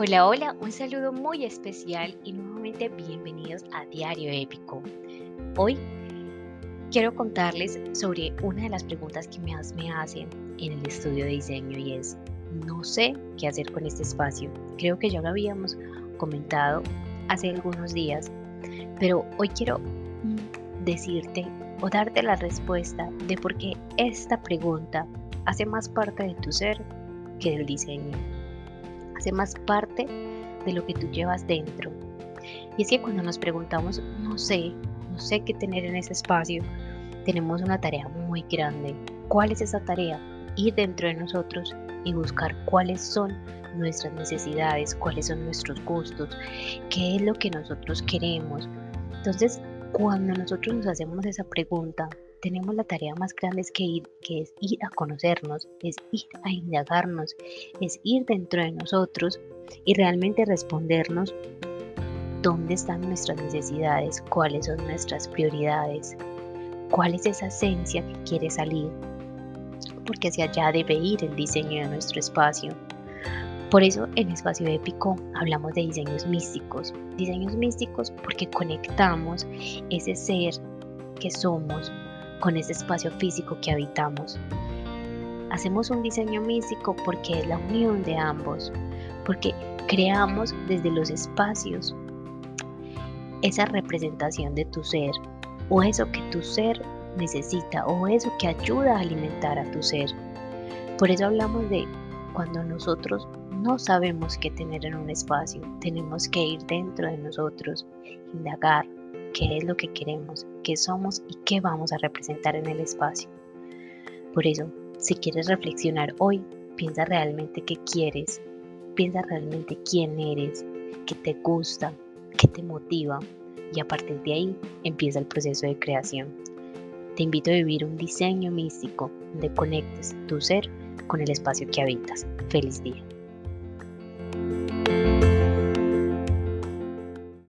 Hola, hola, un saludo muy especial y nuevamente bienvenidos a Diario Épico. Hoy quiero contarles sobre una de las preguntas que más me hacen en el estudio de diseño y es, no sé qué hacer con este espacio. Creo que ya lo habíamos comentado hace algunos días, pero hoy quiero decirte o darte la respuesta de por qué esta pregunta hace más parte de tu ser que del diseño hace más parte de lo que tú llevas dentro. Y es que cuando nos preguntamos, no sé, no sé qué tener en ese espacio, tenemos una tarea muy grande. ¿Cuál es esa tarea? Ir dentro de nosotros y buscar cuáles son nuestras necesidades, cuáles son nuestros gustos, qué es lo que nosotros queremos. Entonces, cuando nosotros nos hacemos esa pregunta, tenemos la tarea más grande que, ir, que es ir a conocernos, es ir a indagarnos, es ir dentro de nosotros y realmente respondernos dónde están nuestras necesidades, cuáles son nuestras prioridades, cuál es esa esencia que quiere salir, porque hacia allá debe ir el diseño de nuestro espacio. Por eso en Espacio Épico hablamos de diseños místicos. Diseños místicos porque conectamos ese ser que somos con ese espacio físico que habitamos. Hacemos un diseño místico porque es la unión de ambos, porque creamos desde los espacios esa representación de tu ser o eso que tu ser necesita o eso que ayuda a alimentar a tu ser. Por eso hablamos de cuando nosotros no sabemos qué tener en un espacio, tenemos que ir dentro de nosotros, indagar, qué es lo que queremos, qué somos y qué vamos a representar en el espacio. Por eso, si quieres reflexionar hoy, piensa realmente qué quieres, piensa realmente quién eres, qué te gusta, qué te motiva y a partir de ahí empieza el proceso de creación. Te invito a vivir un diseño místico donde conectes tu ser con el espacio que habitas. Feliz día.